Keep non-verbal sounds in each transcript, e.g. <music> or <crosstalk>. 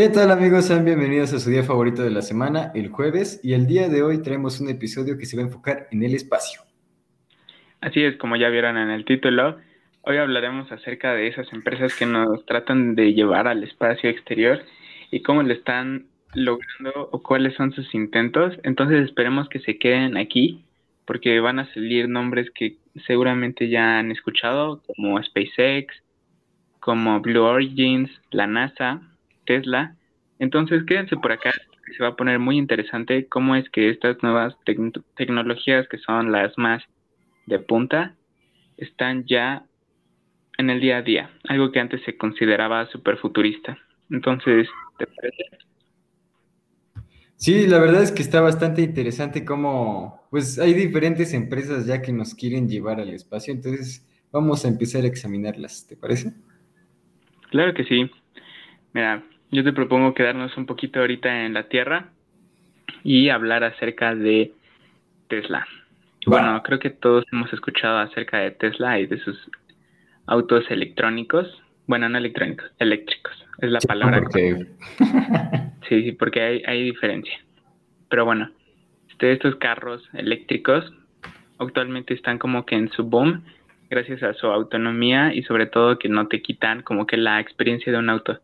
¿Qué tal amigos? Bienvenidos a su día favorito de la semana, el jueves, y el día de hoy traemos un episodio que se va a enfocar en el espacio. Así es, como ya vieron en el título, hoy hablaremos acerca de esas empresas que nos tratan de llevar al espacio exterior y cómo lo están logrando o cuáles son sus intentos. Entonces esperemos que se queden aquí porque van a salir nombres que seguramente ya han escuchado, como SpaceX, como Blue Origins, la NASA, Tesla. Entonces, quédense por acá, se va a poner muy interesante cómo es que estas nuevas tecnologías, que son las más de punta, están ya en el día a día, algo que antes se consideraba súper futurista. Entonces, ¿te parece? Sí, la verdad es que está bastante interesante cómo, pues hay diferentes empresas ya que nos quieren llevar al espacio, entonces vamos a empezar a examinarlas, ¿te parece? Claro que sí. Mira, yo te propongo quedarnos un poquito ahorita en la Tierra y hablar acerca de Tesla. Bueno, creo que todos hemos escuchado acerca de Tesla y de sus autos electrónicos. Bueno, no electrónicos, eléctricos. Es la palabra. <laughs> sí, sí, porque hay, hay diferencia. Pero bueno, este, estos carros eléctricos actualmente están como que en su boom gracias a su autonomía y sobre todo que no te quitan como que la experiencia de un auto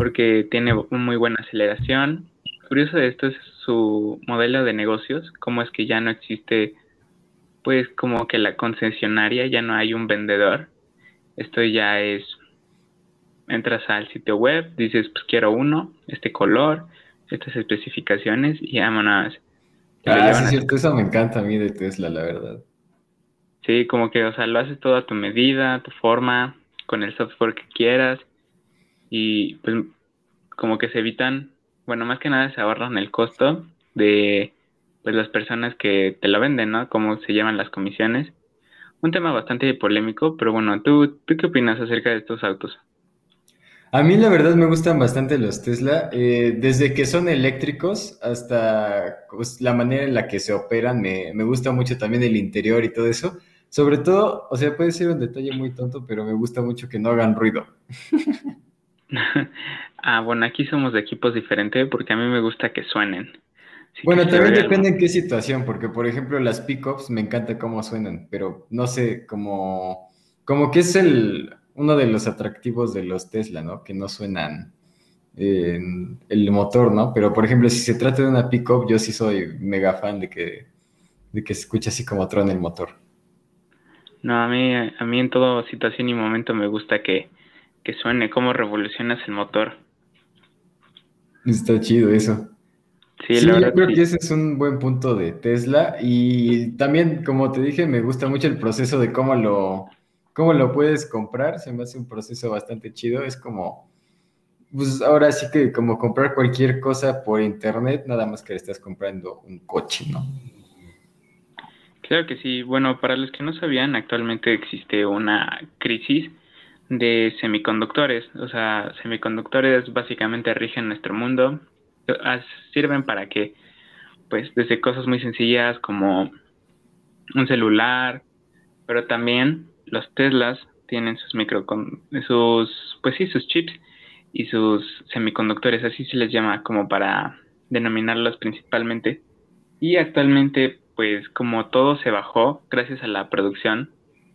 porque tiene muy buena aceleración. curioso de esto es su modelo de negocios, cómo es que ya no existe, pues como que la concesionaria, ya no hay un vendedor. Esto ya es, entras al sitio web, dices, pues quiero uno, este color, estas especificaciones y vámonos. Ah, sí, cierto, eso me encanta a mí de Tesla, la verdad. Sí, como que, o sea, lo haces todo a tu medida, a tu forma, con el software que quieras y pues como que se evitan, bueno, más que nada se ahorran el costo de pues las personas que te lo venden, ¿no? Cómo se llevan las comisiones. Un tema bastante polémico, pero bueno, ¿tú, ¿tú qué opinas acerca de estos autos? A mí la verdad me gustan bastante los Tesla, eh, desde que son eléctricos hasta pues, la manera en la que se operan, me, me gusta mucho también el interior y todo eso. Sobre todo, o sea, puede ser un detalle muy tonto, pero me gusta mucho que no hagan ruido. <laughs> ah, bueno, aquí somos de equipos diferentes porque a mí me gusta que suenen. bueno, también depende en qué situación, porque por ejemplo las pickups me encanta cómo suenan, pero no sé, como, como que es el, uno de los atractivos de los Tesla, ¿no? Que no suenan el motor, ¿no? Pero por ejemplo, si se trata de una pickup, yo sí soy mega fan de que, de que se escuche así como trona el motor. No, a mí, a mí en toda situación y momento me gusta que, que suene, cómo revolucionas el motor. Está chido eso. Sí, yo creo que ese es un buen punto de Tesla y también, como te dije, me gusta mucho el proceso de cómo lo, cómo lo puedes comprar, se me hace un proceso bastante chido, es como, pues ahora sí que como comprar cualquier cosa por internet, nada más que le estás comprando un coche, ¿no? Claro que sí, bueno, para los que no sabían, actualmente existe una crisis de semiconductores. O sea, semiconductores básicamente rigen nuestro mundo. Sirven para que, pues, desde cosas muy sencillas como un celular, pero también los Teslas tienen sus micro, sus, pues sí, sus chips y sus semiconductores, así se les llama como para denominarlos principalmente. Y actualmente, pues como todo se bajó gracias a la producción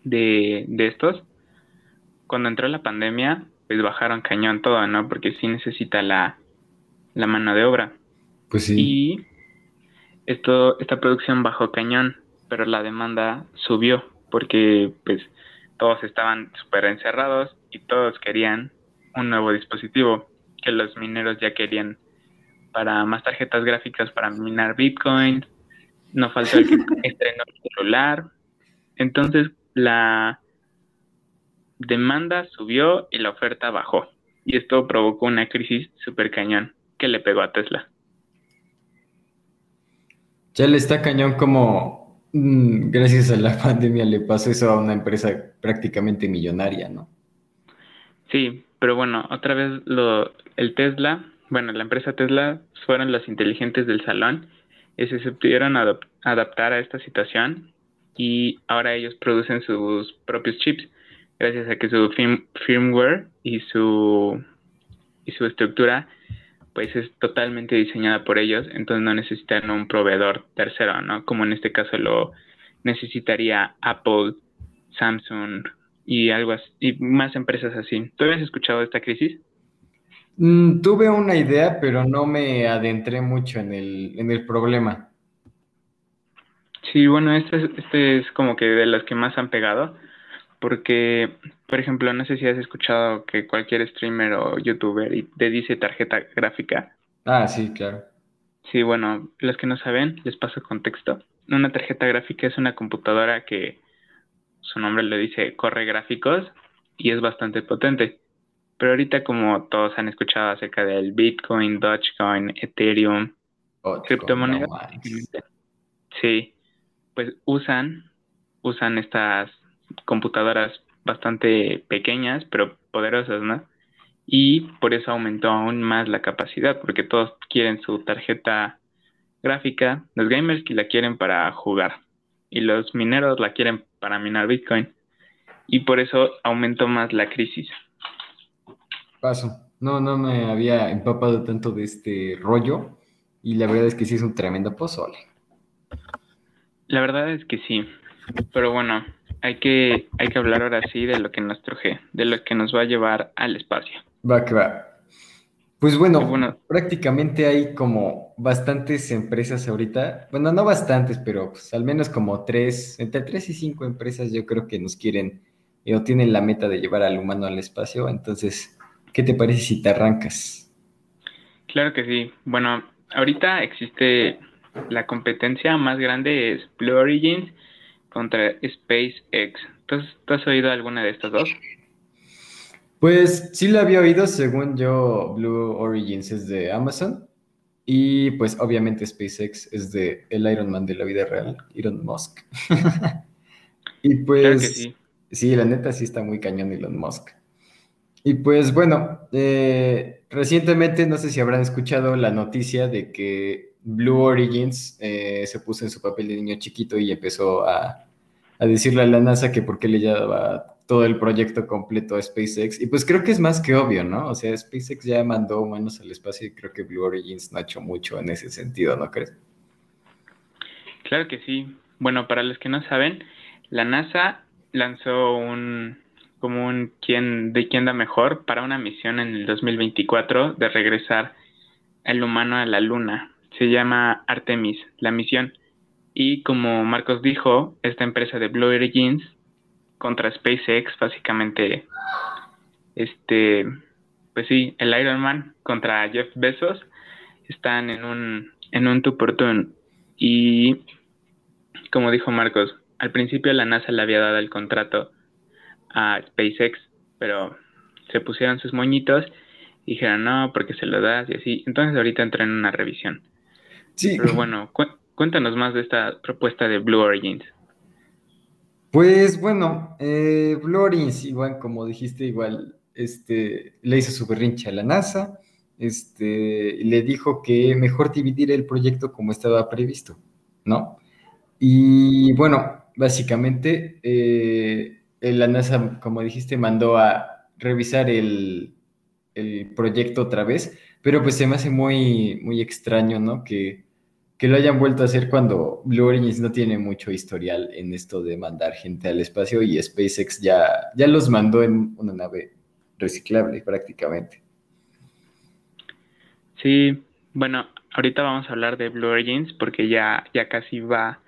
de, de estos, cuando entró la pandemia, pues bajaron cañón todo, ¿no? Porque sí necesita la, mano de obra. Pues sí. Y esto, esta producción bajó cañón, pero la demanda subió porque pues todos estaban súper encerrados y todos querían un nuevo dispositivo que los mineros ya querían para más tarjetas gráficas para minar Bitcoin, no faltó el que <laughs> estrenó el celular. Entonces la demanda subió y la oferta bajó. Y esto provocó una crisis súper cañón que le pegó a Tesla. Ya le está cañón como mm, gracias a la <laughs> pandemia le pasó eso a una empresa prácticamente millonaria, ¿no? Sí, pero bueno, otra vez lo, el Tesla, bueno, la empresa Tesla fueron los inteligentes del salón y se supieron adaptar a esta situación y ahora ellos producen sus propios chips gracias a que su firmware y su, y su estructura pues es totalmente diseñada por ellos, entonces no necesitan un proveedor tercero, ¿no? Como en este caso lo necesitaría Apple, Samsung y algo así, y más empresas así. ¿Tú habías escuchado de esta crisis? Mm, tuve una idea, pero no me adentré mucho en el, en el problema. Sí, bueno, este, este es como que de las que más han pegado, porque, por ejemplo, no sé si has escuchado que cualquier streamer o youtuber te dice tarjeta gráfica. Ah, sí, claro. Sí, bueno, los que no saben, les paso contexto. Una tarjeta gráfica es una computadora que su nombre le dice corre gráficos y es bastante potente. Pero ahorita como todos han escuchado acerca del Bitcoin, Dogecoin, Ethereum, criptomonedas, sí, pues usan, usan estas computadoras bastante pequeñas pero poderosas, ¿no? Y por eso aumentó aún más la capacidad, porque todos quieren su tarjeta gráfica, los gamers que la quieren para jugar y los mineros la quieren para minar Bitcoin. Y por eso aumentó más la crisis. Paso. No, no me había empapado tanto de este rollo y la verdad es que sí es un tremendo pozole. La verdad es que sí, pero bueno, hay que, hay que hablar ahora sí de lo que nos truje, de lo que nos va a llevar al espacio. Va que va. Pues bueno, bueno, prácticamente hay como bastantes empresas ahorita, bueno, no bastantes, pero pues al menos como tres, entre tres y cinco empresas yo creo que nos quieren o tienen la meta de llevar al humano al espacio, entonces, ¿qué te parece si te arrancas? Claro que sí. Bueno, ahorita existe la competencia más grande es Blue Origins contra SpaceX. ¿Tú has, oído alguna de estas dos? Pues sí la había oído, según yo, Blue Origins es de Amazon y pues obviamente SpaceX es de el Iron Man de la vida real, Elon Musk. <laughs> y pues sí. sí. la neta sí está muy cañón Elon Musk. Y pues bueno, eh, recientemente no sé si habrán escuchado la noticia de que Blue Origins eh, se puso en su papel de niño chiquito y empezó a, decirle a la NASA que por qué le llevaba todo el proyecto completo a SpaceX. Y pues creo que es más que obvio, ¿no? O sea, SpaceX ya mandó humanos al espacio y creo que Blue Origins no ha hecho mucho en ese sentido, ¿no crees? Claro que sí. Bueno, para los que no saben, la NASA lanzó un como un quién de quién da mejor para una misión en el 2024 de regresar el humano a la luna se llama Artemis, la misión. Y como Marcos dijo, esta empresa de Blue Origins contra SpaceX, básicamente, este, pues sí, el Iron Man contra Jeff Bezos están en un, en un tu por Y como dijo Marcos, al principio la NASA le había dado el contrato a SpaceX, pero se pusieron sus moñitos y dijeron no, porque se lo das y así. Entonces ahorita entró en una revisión. Sí. Pero bueno, cuéntanos más de esta propuesta de Blue Origins. Pues bueno, eh, Blue Origins, igual como dijiste, igual este, le hizo su berrinche a la NASA, este, le dijo que mejor dividir el proyecto como estaba previsto, ¿no? Y bueno, básicamente eh, la NASA, como dijiste, mandó a revisar el, el, proyecto otra vez, pero pues se me hace muy, muy extraño, ¿no? Que que lo hayan vuelto a hacer cuando Blue Origins no tiene mucho historial en esto de mandar gente al espacio y SpaceX ya, ya los mandó en una nave reciclable prácticamente. Sí, bueno, ahorita vamos a hablar de Blue Origins porque ya, ya casi va.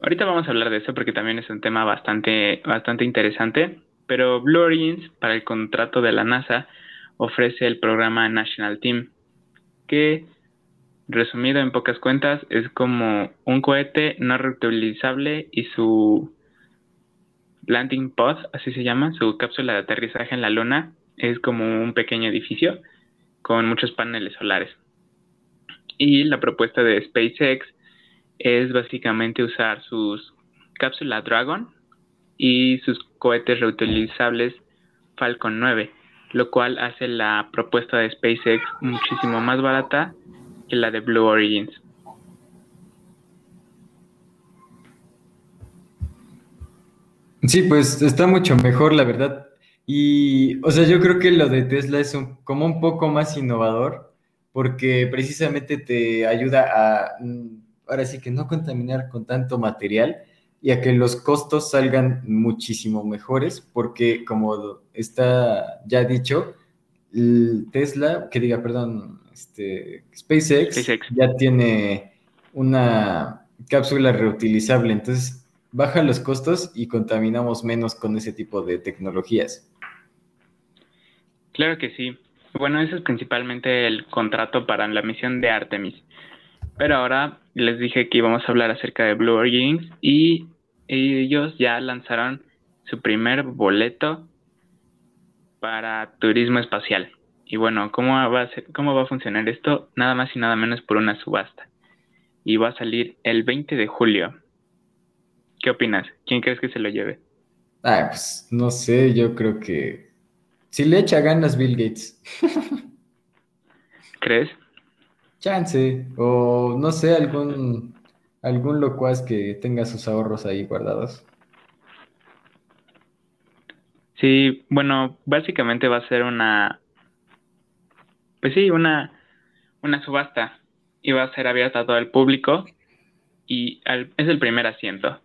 Ahorita vamos a hablar de eso porque también es un tema bastante, bastante interesante. Pero Blue Origins, para el contrato de la NASA, ofrece el programa National Team, que resumido en pocas cuentas, es como un cohete no reutilizable y su landing pod, así se llama, su cápsula de aterrizaje en la luna, es como un pequeño edificio con muchos paneles solares. Y la propuesta de SpaceX es básicamente usar sus cápsulas Dragon y sus cohetes reutilizables Falcon 9, lo cual hace la propuesta de SpaceX muchísimo más barata que la de Blue Origins. Sí, pues está mucho mejor, la verdad. Y, o sea, yo creo que lo de Tesla es como un poco más innovador, porque precisamente te ayuda a, mm, ahora sí que no contaminar con tanto material y a que los costos salgan muchísimo mejores, porque como está ya dicho, Tesla, que diga, perdón, este, SpaceX, ya tiene una cápsula reutilizable, entonces baja los costos y contaminamos menos con ese tipo de tecnologías. Claro que sí. Bueno, eso es principalmente el contrato para la misión de Artemis. Pero ahora les dije que íbamos a hablar acerca de Blue Origin y ellos ya lanzaron su primer boleto para turismo espacial. Y bueno, ¿cómo va a, ser, cómo va a funcionar esto? Nada más y nada menos por una subasta. Y va a salir el 20 de julio. ¿Qué opinas? ¿Quién crees que se lo lleve? Ah, pues no sé, yo creo que si le echa ganas Bill Gates. <laughs> ¿Crees? Chance. O no sé, algún algún locuaz que tenga sus ahorros ahí guardados. Sí, bueno, básicamente va a ser una, pues sí, una, una subasta y va a ser abierta a todo el público y es el primer asiento.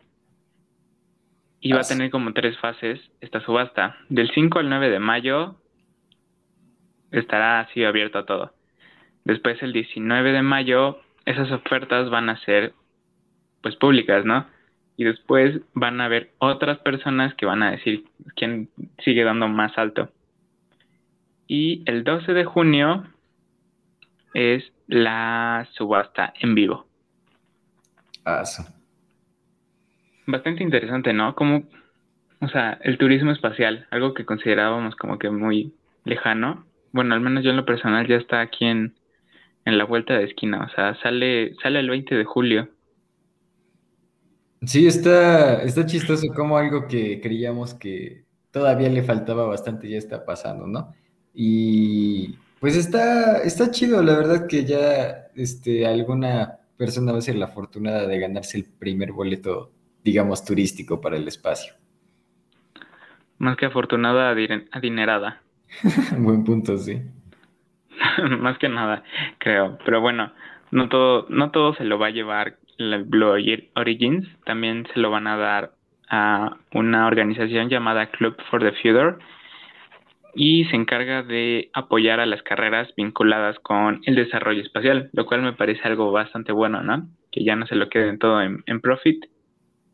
Y va a tener como tres fases esta subasta. Del 5 al 9 de mayo estará así abierto a todo. Después el 19 de mayo esas ofertas van a ser pues públicas, ¿no? Y después van a haber otras personas que van a decir quién sigue dando más alto. Y el 12 de junio es la subasta en vivo. Ah, Bastante interesante, ¿no? Como, o sea, el turismo espacial, algo que considerábamos como que muy lejano. Bueno, al menos yo en lo personal ya está aquí en, en la vuelta de esquina. O sea, sale, sale el 20 de julio. Sí, está, está chistoso como algo que creíamos que todavía le faltaba bastante ya está pasando, ¿no? Y pues está, está chido, la verdad que ya este, alguna persona va a ser la afortunada de ganarse el primer boleto, digamos, turístico para el espacio. Más que afortunada, adinerada. <laughs> Buen punto, sí. <laughs> Más que nada, creo. Pero bueno, no todo, no todo se lo va a llevar la Blue Origins también se lo van a dar a una organización llamada Club for the Future y se encarga de apoyar a las carreras vinculadas con el desarrollo espacial, lo cual me parece algo bastante bueno, ¿no? Que ya no se lo queden todo en, profit,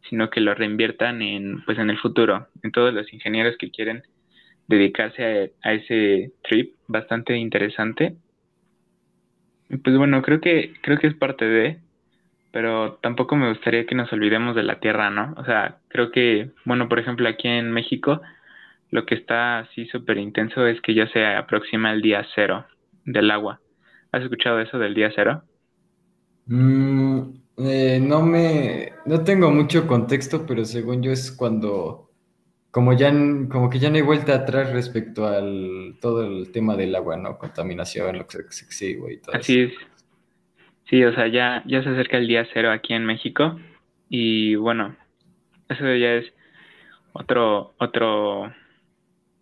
sino que lo reinviertan en, pues, en el futuro, en todos los ingenieros que quieren dedicarse a, a ese trip bastante interesante. Pues bueno, creo que creo que es parte de pero tampoco me gustaría que nos olvidemos de la tierra, ¿no? O sea, creo que, bueno, por ejemplo, aquí en México, lo que está así súper intenso es que ya se aproxima el día cero del agua. ¿Has escuchado eso del día cero? Mm, eh, no me, no tengo mucho contexto, pero según yo es cuando, como ya, como que ya no hay vuelta atrás respecto al todo el tema del agua, ¿no? Contaminación, lo que se y todo Así es. Sí, o sea, ya, ya se acerca el día cero aquí en México y bueno, eso ya es otro, otro,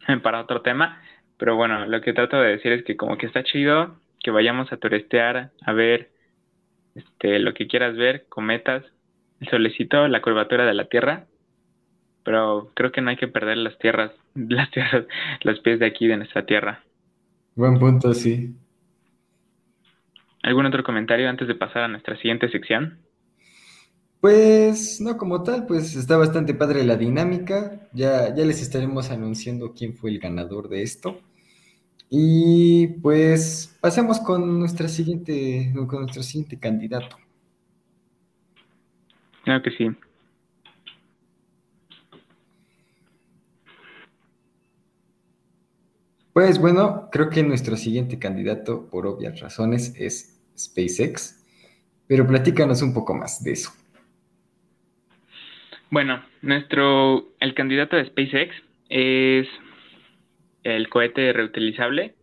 <laughs> para otro tema, pero bueno, lo que trato de decir es que como que está chido que vayamos a turistear, a ver este, lo que quieras ver, cometas, el solecito, la curvatura de la Tierra, pero creo que no hay que perder las tierras, <laughs> las tierras, los pies de aquí de nuestra Tierra. Buen punto, sí. ¿Algún otro comentario antes de pasar a nuestra siguiente sección? Pues no como tal, pues está bastante padre la dinámica. Ya, ya les estaremos anunciando quién fue el ganador de esto. Y pues pasemos con nuestra siguiente, con nuestro siguiente candidato. Claro que sí. Pues bueno, creo que nuestro siguiente candidato, por obvias razones, es SpaceX, pero platícanos un poco más de eso. Bueno, nuestro, el candidato de SpaceX es el cohete reutilizable.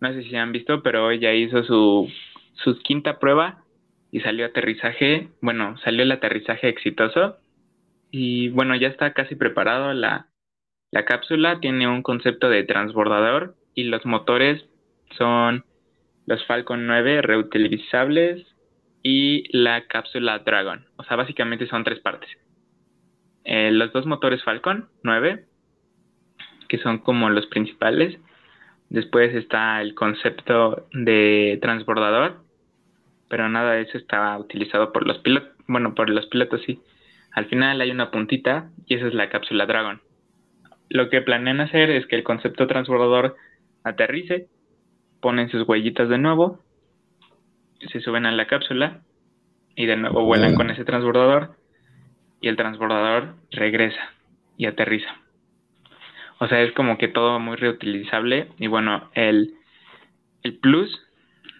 No sé si han visto, pero ya hizo su, su quinta prueba y salió aterrizaje, bueno, salió el aterrizaje exitoso y bueno, ya está casi preparado la, la cápsula, tiene un concepto de transbordador y los motores son los Falcon 9 reutilizables y la cápsula Dragon. O sea, básicamente son tres partes. Eh, los dos motores Falcon 9, que son como los principales. Después está el concepto de transbordador, pero nada de eso estaba utilizado por los pilotos. Bueno, por los pilotos sí. Al final hay una puntita y esa es la cápsula Dragon. Lo que planean hacer es que el concepto transbordador aterrice, ponen sus huellitas de nuevo, se suben a la cápsula y de nuevo vuelan con ese transbordador y el transbordador regresa y aterriza. O sea, es como que todo muy reutilizable y bueno, el, el plus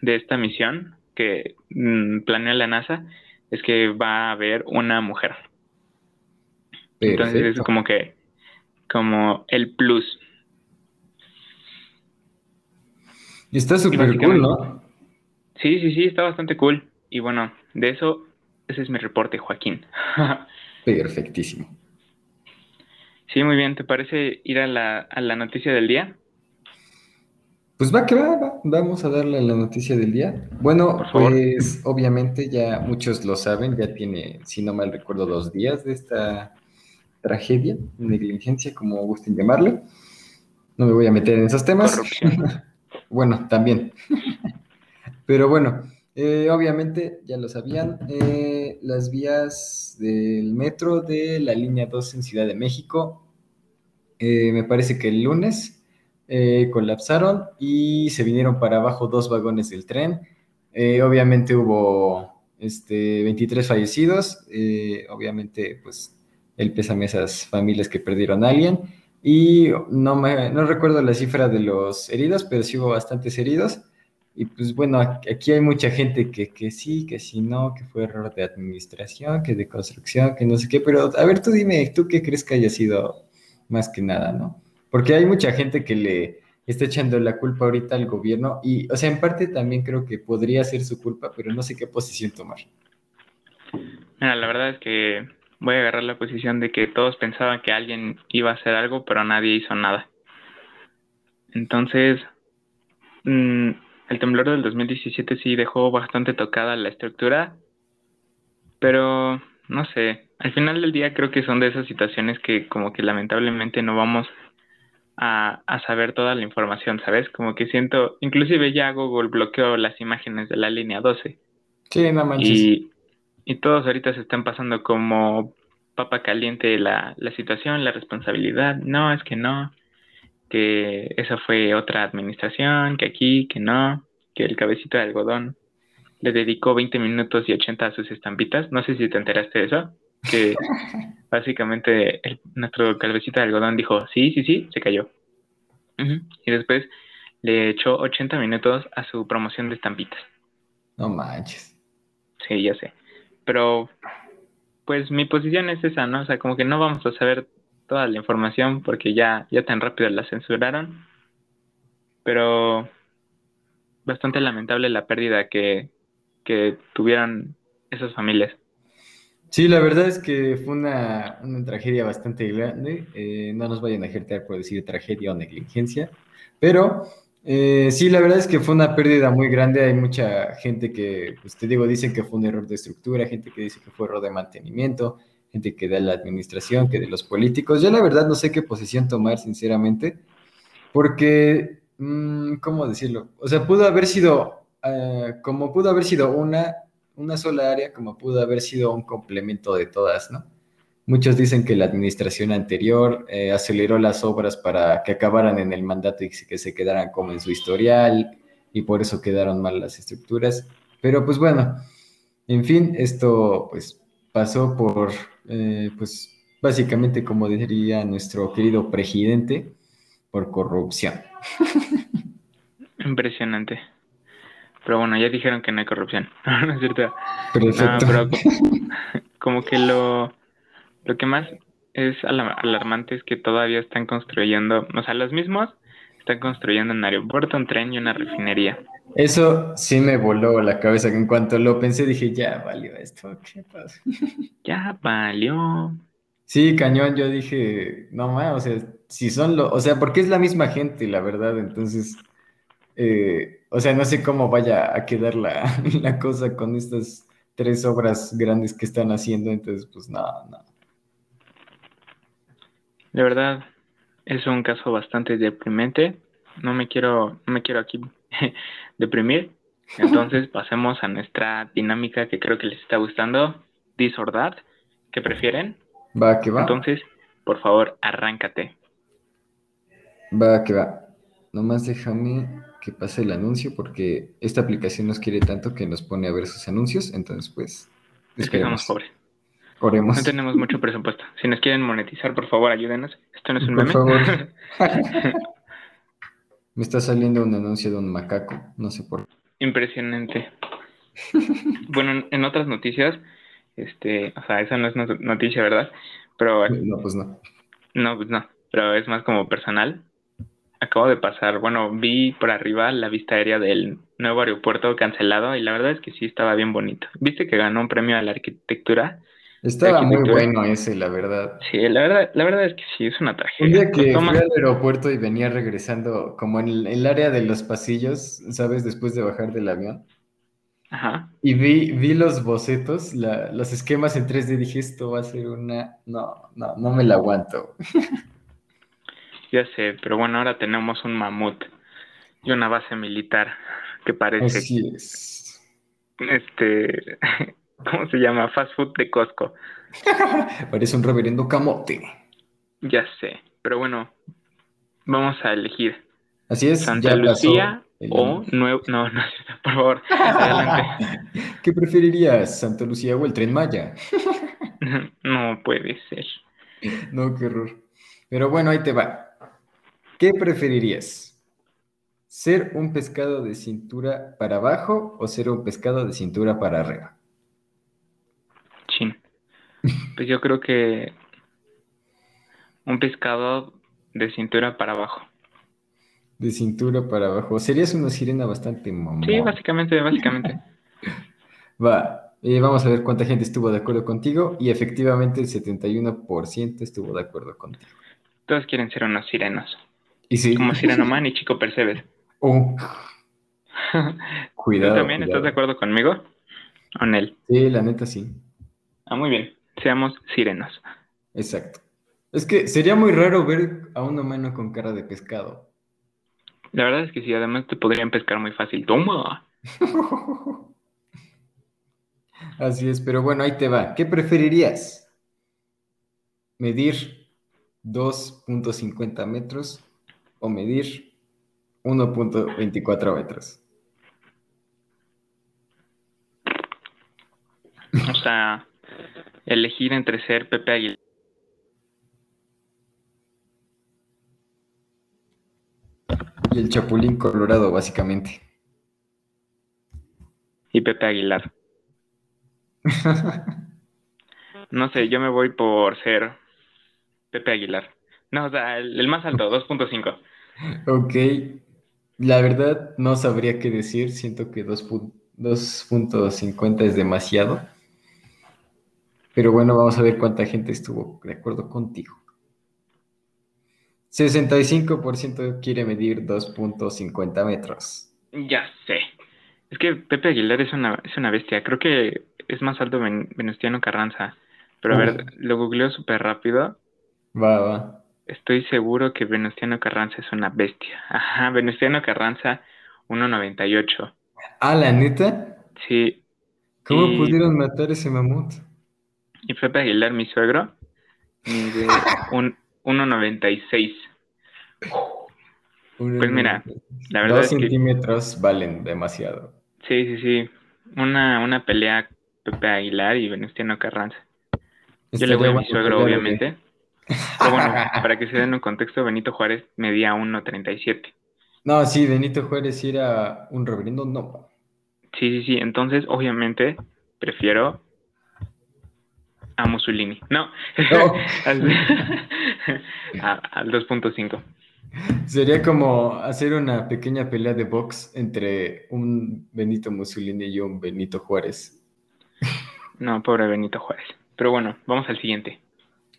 de esta misión que mm, planea la NASA es que va a haber una mujer. Entonces es como que como el plus. Y está súper cool, ¿no? Sí, sí, sí, está bastante cool. Y bueno, de eso, ese es mi reporte, Joaquín. <laughs> Perfectísimo. Sí, muy bien. ¿Te parece ir a la, a la noticia del día? Pues va que va, vamos a darle la noticia del día. Bueno, pues obviamente ya muchos lo saben, ya tiene, si no mal recuerdo, dos días de esta tragedia, negligencia, como gusten llamarle. No me voy a meter en esos temas. <laughs> bueno, también. Pero bueno, eh, obviamente ya lo sabían, eh, las vías del metro de la línea 2 en Ciudad de México, eh, me parece que el lunes colapsaron y se vinieron para abajo dos vagones del tren. obviamente hubo este, 23 fallecidos, obviamente pues el pésame a esas familias que perdieron a alguien. Y no, me, no recuerdo la cifra de los heridos, pero sí hubo bastantes heridos. Y pues bueno, aquí hay mucha gente que, que sí, que sí no, que fue error de administración, que de construcción, que no sé qué, pero a ver, tú dime, ¿tú qué crees que haya sido más que nada, no? Porque hay mucha gente que le está echando la culpa ahorita al gobierno y, o sea, en parte también creo que podría ser su culpa, pero no sé qué posición tomar. Mira, la verdad es que voy a agarrar la posición de que todos pensaban que alguien iba a hacer algo, pero nadie hizo nada. Entonces, mmm, el temblor del 2017 sí dejó bastante tocada la estructura, pero no sé, al final del día creo que son de esas situaciones que como que lamentablemente no vamos a, saber toda la información, ¿sabes? Como que siento, inclusive ya Google bloqueó las imágenes de la línea 12. Sí, no manches. Y, y todos ahorita se están pasando como papa caliente la, la situación, la responsabilidad. No, es que no que esa fue otra administración, que aquí, que no, que el cabecito de algodón le dedicó 20 minutos y 80 a sus estampitas. No sé si te enteraste de eso, que <laughs> básicamente nuestro cabecito de algodón dijo, sí, sí, sí, se cayó. Y después le echó 80 minutos a su promoción de estampitas. No manches. Sí, ya sé. Pero, pues mi posición es esa, ¿no? O sea, como que no vamos a saber toda la información porque ya, ya tan rápido la censuraron. Pero bastante lamentable la pérdida que, que tuvieron esas familias. Sí, la verdad es que fue una, tragedia bastante grande. Eh, no nos vayan a ejercer por decir tragedia o negligencia, pero eh, sí, la verdad es que fue una pérdida muy grande. Hay mucha gente que, pues te digo, dicen que fue un error de estructura, gente que dice que fue error de mantenimiento, gente que da la administración, que de los políticos. Yo la verdad no sé qué posición tomar, sinceramente, porque, mm, ¿cómo decirlo? O sea, pudo haber sido, eh, como pudo haber sido una, una sola área, como pudo haber sido un complemento de todas, ¿no? Muchos dicen que la administración anterior eh, aceleró las obras para que acabaran en el mandato y que se quedaran como en su historial y por eso quedaron mal las estructuras. Pero pues bueno, en fin, esto pues pasó por eh, pues básicamente como diría nuestro querido presidente, por corrupción. <laughs> Impresionante. Pero bueno, ya dijeron que no hay corrupción, <laughs> ¿no es cierto? Perfecto. pero <laughs> como que lo, lo que más es alarmante es que todavía están construyendo, o sea, los mismos están construyendo un aeropuerto, un tren y una refinería. Eso sí me voló la cabeza. En cuanto lo pensé, dije, ya valió esto. ¿Qué pasa? <laughs> Ya valió. Sí, cañón. Yo dije, no más, o sea, si son lo, o sea, porque es la misma gente, la verdad. Entonces, eh, O sea, no sé cómo vaya a quedar la, <laughs> la cosa con estas tres obras grandes que están haciendo, entonces pues nada, nada. De verdad, es un caso bastante deprimente. No me quiero, no me quiero aquí <laughs> deprimir. Entonces <laughs> pasemos a nuestra dinámica que creo que les está gustando. This or that. ¿Qué prefieren? Va, que va. Entonces, por favor, arráncate. Va, que va. Nomás déjame que pase el anuncio porque esta aplicación nos quiere tanto que nos pone a ver sus anuncios. Entonces, pues, es que somos pobres. Oremos. No tenemos mucho presupuesto. Si nos quieren monetizar, por favor, ayúdenos. Esto no es un Por meme. favor. <laughs> Me está saliendo un anuncio de un macaco. No sé por qué. Impresionante. <laughs> bueno, en- otras noticias, este, o sea, esa no es not- noticia, ¿verdad? Pero No, pues no. no, pues no, pero es más como personal. Acabo de pasar, bueno, vi por arriba la vista aérea del nuevo aeropuerto cancelado y la verdad es que sí estaba bien bonito. ¿Viste que ganó un premio a la arquitectura? Estaba muy bueno ese, la verdad. Sí, la verdad, la verdad es que sí, es una Un tragedia. día que fui al aeropuerto y venía regresando, como en el, el área de los pasillos, ¿sabes? Después de bajar del avión. Ajá. Y vi, vi los bocetos, la- los esquemas en 3D, dije, esto va a ser una... No, no, no me la aguanto. <laughs> Ya sé, pero bueno, ahora tenemos un mamut y una base militar que parece, Así es. este, <laughs> ¿cómo se llama? Fast food de Costco. <laughs> Parece un reverendo camote. Ya sé, pero bueno, vamos a elegir Así es, Santa Lucía el o. Nuevo... No, no, <laughs> por favor, adelante. ¿Qué preferirías, Santa Lucía o el Tren Maya? No puede ser. No, qué horror. Pero bueno, ahí te va. ¿Qué preferirías? ¿Ser un pescado de cintura para abajo o ser un pescado de cintura para arriba? Pues yo creo que un pescado de cintura para abajo. De cintura para abajo. Serías una sirena bastante mamón. Sí, básicamente, básicamente. <laughs> Va, eh, vamos a ver cuánta gente estuvo de acuerdo contigo y efectivamente el 71% estuvo de acuerdo contigo. Todos quieren ser unos sirenos. Y sí. Como Sirenoman y <laughs> Chico Percebes. Oh, <laughs> cuidado. ¿Tú también estás de acuerdo conmigo? ¿O Nel? Sí, la neta sí. Ah, muy bien. Seamos sirenos. Exacto. Es que sería muy raro ver a un humano con cara de pescado. La verdad es que sí, además te podrían pescar muy fácil. ¡Toma! <laughs> Así es, pero bueno, ahí te va. ¿Qué preferirías? ¿Medir 2.50 metros o medir 1.24 metros? O sea, elegir entre ser Pepe Aguilar. Y el chapulín colorado, básicamente. y Pepe Aguilar. <laughs> No sé, yo me voy por ser Pepe Aguilar. No, o sea, el, el más alto, 2.5. Ok, la verdad no sabría qué decir, siento que 2 pu- 2.50 es demasiado. Pero bueno, vamos a ver cuánta gente estuvo de acuerdo contigo. 65% quiere medir 2.50 metros. Ya sé. Es que Pepe Aguilar es una, es una bestia. Creo que es más alto Ven- Venustiano Carranza. Pero a ver, lo googleo súper rápido. Va, va. Estoy seguro que Venustiano Carranza es una bestia. Ajá, Venustiano Carranza, 1.98. Ah, la neta, Sí. ¿cómo Y- pudieron matar ese mamut? Y Pepe Aguilar, mi suegro, mide <laughs> un 1.96. Pues mira, la verdad Dos es que- centímetros valen demasiado. Sí, sí, sí. Una, una pelea Pepe Aguilar y Venustiano Carranza. Yo le voy a mi suegro, obviamente. Pero bueno, <laughs> para que se den un contexto, Benito Juárez medía 1.37. No, sí, Benito Juárez sí era un reverendo, no. Sí, sí, sí. Entonces, obviamente, prefiero a Mussolini. No, No. <laughs> al, <laughs> al 2.5. Sería como hacer una pequeña pelea de box entre un Benito Mussolini y un Benito Juárez. No, pobre Benito Juárez. Pero bueno, vamos al siguiente.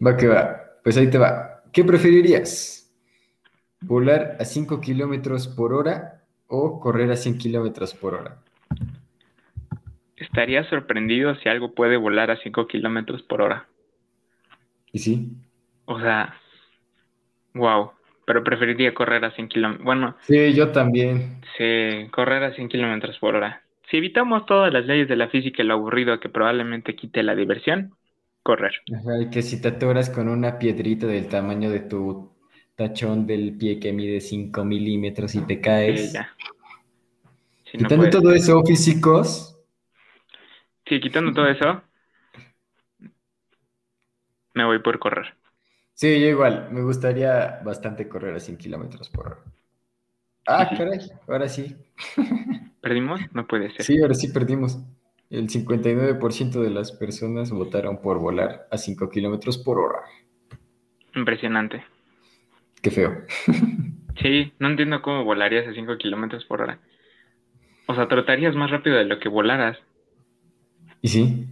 Va que va. Pues ahí te va. ¿Qué preferirías? ¿Volar a 5 kilómetros por hora o correr a 100 kilómetros por hora? Estaría sorprendido si algo puede volar a 5 kilómetros por hora. ¿Y sí? O sea, wow. Pero preferiría correr a 100 kilómetros. Bueno. Sí, yo también. Sí, correr a 100 kilómetros por hora. Si evitamos todas las leyes de la física y lo aburrido que probablemente quite la diversión, correr. Ajá, y que si te atoras con una piedrita del tamaño de tu tachón del pie que mide 5 milímetros y te caes. Sí, ya. quitando todo eso, físicos. Sí, quitando todo eso, me voy por correr. Sí, yo igual. Me gustaría bastante correr a 100 kilómetros por hora. Ah, caray, ahora sí. ¿Perdimos? No puede ser. Sí, ahora sí perdimos. El 59% de las personas votaron por volar a 5 kilómetros por hora. Impresionante. Qué feo. Sí, no entiendo cómo volarías a 5 kilómetros por hora. O sea, trotarías más rápido de lo que volaras. ¿Y sí?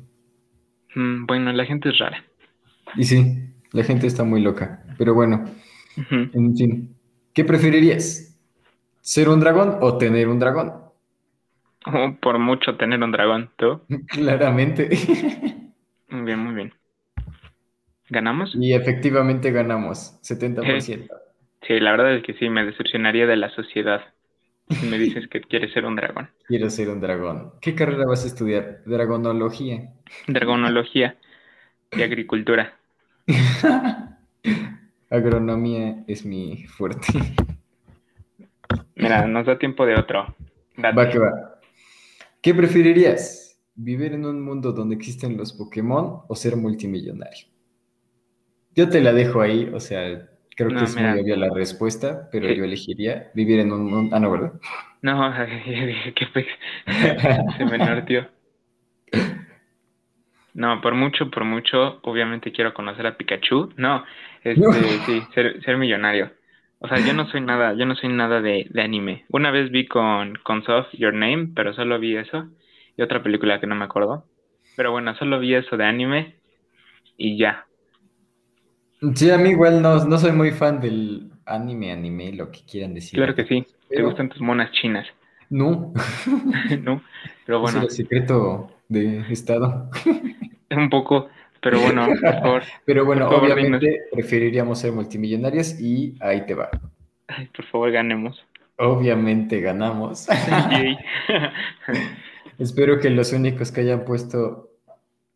Mm, bueno, la gente es rara. Y sí, la gente está muy loca. Pero bueno, en fin, ¿qué preferirías? ¿Ser un dragón o tener un dragón? Oh, por mucho tener un dragón, ¿tú? <laughs> Claramente. muy bien, muy bien. ¿Ganamos? Y efectivamente ganamos, 70%. <laughs> sí, la verdad es que sí, me decepcionaría de la sociedad me dices que quieres ser un dragón. Quiero ser un dragón. ¿Qué carrera vas a estudiar? Dragonología. Dragonología y agricultura. <laughs> Agronomía es mi fuerte. Mira, nos da tiempo de otro. Va que va. ¿Qué preferirías? ¿Vivir en un mundo donde existen los Pokémon o ser multimillonario? Yo te la dejo ahí, o sea, creo que es muy obvia la respuesta, pero yo elegiría vivir en un mundo. Ah, no, ¿verdad? No, <laughs> qué pe... <laughs> Se me tío. No, por mucho, por mucho, obviamente quiero conocer a Pikachu. No, este, sí, ser, millonario. O sea, yo no soy nada, yo no soy nada de, anime. Una vez vi con, con Soft Your Name, pero solo vi eso. Y otra película que no me acuerdo. Pero bueno, solo vi eso de anime y ya. Sí, a mí igual no, no soy muy fan del anime, anime, lo que quieran decir. Claro que sí. ¿Te gustan tus monas chinas? No. <laughs> no, pero bueno. Es el secreto de Estado. <laughs> Un poco, pero bueno, por favor. Pero bueno, obviamente preferiríamos ser multimillonarios y ahí te va. Ay, por favor, ganemos. Obviamente ganamos. <laughs> Espero que los únicos que hayan puesto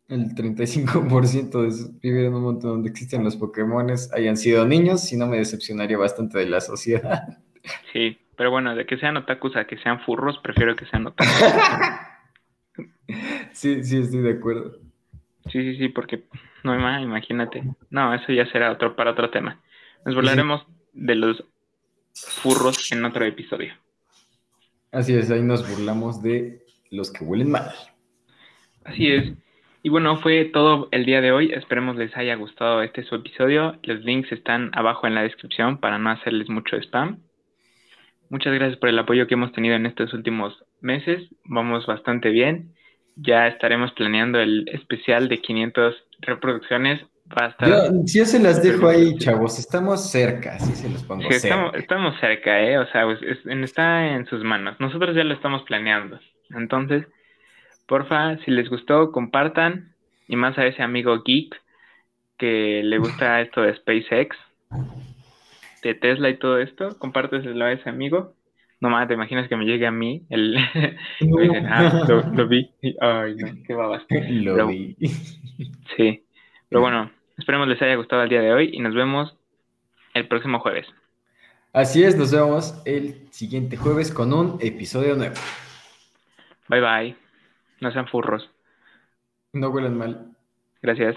el 35% de vivir en un mundo donde existen los Pokémon hayan sido niños, si no me decepcionaría bastante de la sociedad. Sí, pero bueno, de que sean otakus a que sean furros, prefiero que sean otakus. <laughs> sí, sí, estoy de acuerdo. Sí, sí, sí, porque no hay más, imagínate. No, eso ya será otro para otro tema. Nos burlaremos de los furros en otro episodio. Así es, ahí nos burlamos de los que huelen mal. Así es. Y bueno, fue todo el día de hoy. Esperemos les haya gustado este su episodio. Los links están abajo en la descripción para no hacerles mucho spam. Muchas gracias por el apoyo que hemos tenido en estos últimos meses. Vamos bastante bien. Ya estaremos planeando el especial de 500 reproducciones. Va yo, se las dejo ahí, chavos. Estamos cerca, sí se los pongo sí, Estamos, estamos, cerca, ¿eh? O sea, pues, está en sus manos. Nosotros ya lo estamos planeando. Entonces, porfa, si les gustó, compartan. Y más a ese amigo geek que le gusta <laughs> esto de SpaceX de Tesla y todo esto, compárteselo a ese amigo. No más, te imaginas que me llegue a mí el <laughs> ah, lo, vi. Ay, no, qué babas. <laughs> Lo vi. Sí. Pero bueno, esperemos les haya gustado el día de hoy y nos vemos el próximo jueves. Así es, nos vemos el siguiente jueves con un episodio nuevo. Bye bye. No sean furros. No huelan mal. Gracias.